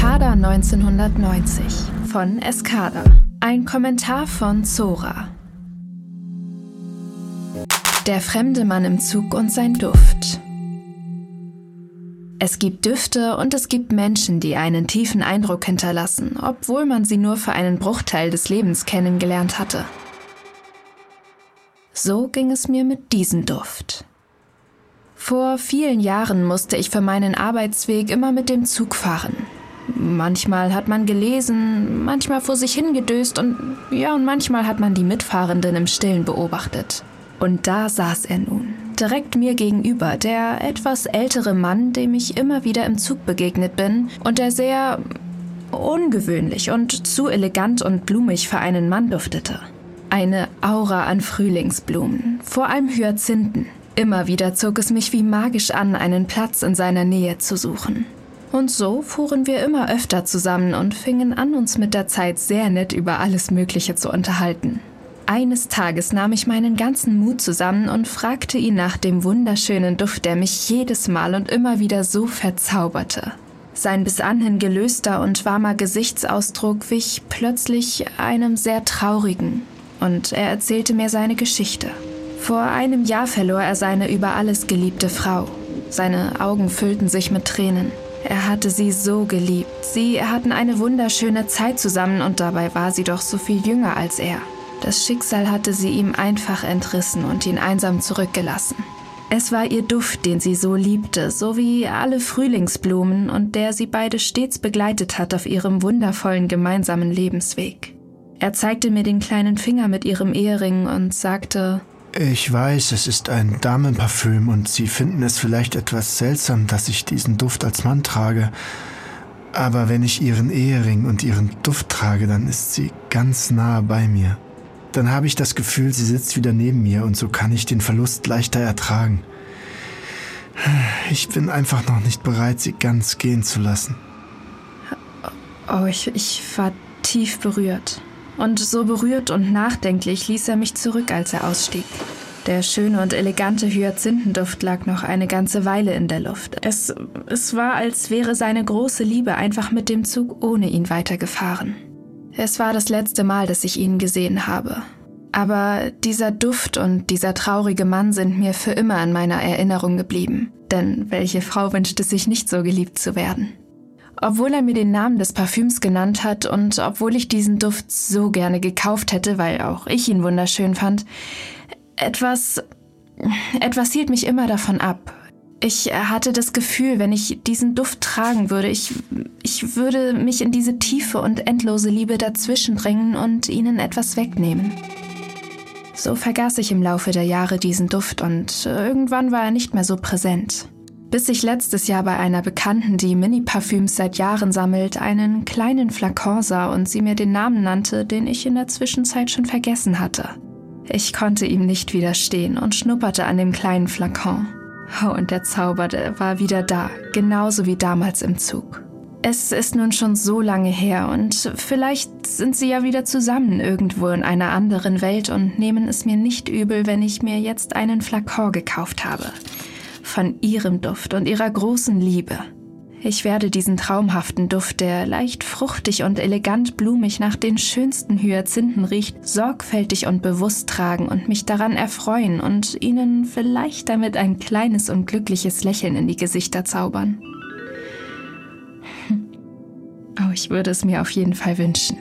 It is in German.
Eskada 1990 von Eskada. Ein Kommentar von Zora. Der fremde Mann im Zug und sein Duft. Es gibt Düfte und es gibt Menschen, die einen tiefen Eindruck hinterlassen, obwohl man sie nur für einen Bruchteil des Lebens kennengelernt hatte. So ging es mir mit diesem Duft. Vor vielen Jahren musste ich für meinen Arbeitsweg immer mit dem Zug fahren. Manchmal hat man gelesen, manchmal vor sich hingedöst und ja, und manchmal hat man die Mitfahrenden im Stillen beobachtet. Und da saß er nun, direkt mir gegenüber, der etwas ältere Mann, dem ich immer wieder im Zug begegnet bin und der sehr ungewöhnlich und zu elegant und blumig für einen Mann duftete. Eine Aura an Frühlingsblumen, vor allem Hyazinthen, Immer wieder zog es mich wie magisch an, einen Platz in seiner Nähe zu suchen. Und so fuhren wir immer öfter zusammen und fingen an, uns mit der Zeit sehr nett über alles Mögliche zu unterhalten. Eines Tages nahm ich meinen ganzen Mut zusammen und fragte ihn nach dem wunderschönen Duft, der mich jedes Mal und immer wieder so verzauberte. Sein bis anhin gelöster und warmer Gesichtsausdruck wich plötzlich einem sehr traurigen, und er erzählte mir seine Geschichte. Vor einem Jahr verlor er seine über alles geliebte Frau. Seine Augen füllten sich mit Tränen. Er hatte sie so geliebt. Sie hatten eine wunderschöne Zeit zusammen und dabei war sie doch so viel jünger als er. Das Schicksal hatte sie ihm einfach entrissen und ihn einsam zurückgelassen. Es war ihr Duft, den sie so liebte, so wie alle Frühlingsblumen und der sie beide stets begleitet hat auf ihrem wundervollen gemeinsamen Lebensweg. Er zeigte mir den kleinen Finger mit ihrem Ehering und sagte, ich weiß, es ist ein Damenparfüm und Sie finden es vielleicht etwas seltsam, dass ich diesen Duft als Mann trage. Aber wenn ich Ihren Ehering und Ihren Duft trage, dann ist sie ganz nah bei mir. Dann habe ich das Gefühl, sie sitzt wieder neben mir und so kann ich den Verlust leichter ertragen. Ich bin einfach noch nicht bereit, sie ganz gehen zu lassen. Oh, ich, ich war tief berührt. Und so berührt und nachdenklich ließ er mich zurück, als er ausstieg. Der schöne und elegante Hyazinthenduft lag noch eine ganze Weile in der Luft. Es, es war, als wäre seine große Liebe einfach mit dem Zug ohne ihn weitergefahren. Es war das letzte Mal, dass ich ihn gesehen habe. Aber dieser Duft und dieser traurige Mann sind mir für immer in meiner Erinnerung geblieben. Denn welche Frau wünschte sich nicht so geliebt zu werden? Obwohl er mir den Namen des Parfüms genannt hat und obwohl ich diesen Duft so gerne gekauft hätte, weil auch ich ihn wunderschön fand, etwas, etwas hielt mich immer davon ab. Ich hatte das Gefühl, wenn ich diesen Duft tragen würde, ich, ich würde mich in diese tiefe und endlose Liebe dazwischen drängen und ihnen etwas wegnehmen. So vergaß ich im Laufe der Jahre diesen Duft und irgendwann war er nicht mehr so präsent bis ich letztes Jahr bei einer Bekannten, die Mini-Parfüms seit Jahren sammelt, einen kleinen Flakon sah und sie mir den Namen nannte, den ich in der Zwischenzeit schon vergessen hatte. Ich konnte ihm nicht widerstehen und schnupperte an dem kleinen Flakon. Oh, und der Zauber der war wieder da, genauso wie damals im Zug. Es ist nun schon so lange her und vielleicht sind sie ja wieder zusammen irgendwo in einer anderen Welt und nehmen es mir nicht übel, wenn ich mir jetzt einen Flakon gekauft habe von ihrem Duft und ihrer großen Liebe. Ich werde diesen traumhaften Duft, der leicht fruchtig und elegant blumig nach den schönsten Hyazinthen riecht, sorgfältig und bewusst tragen und mich daran erfreuen und ihnen vielleicht damit ein kleines und glückliches Lächeln in die Gesichter zaubern. Oh, ich würde es mir auf jeden Fall wünschen.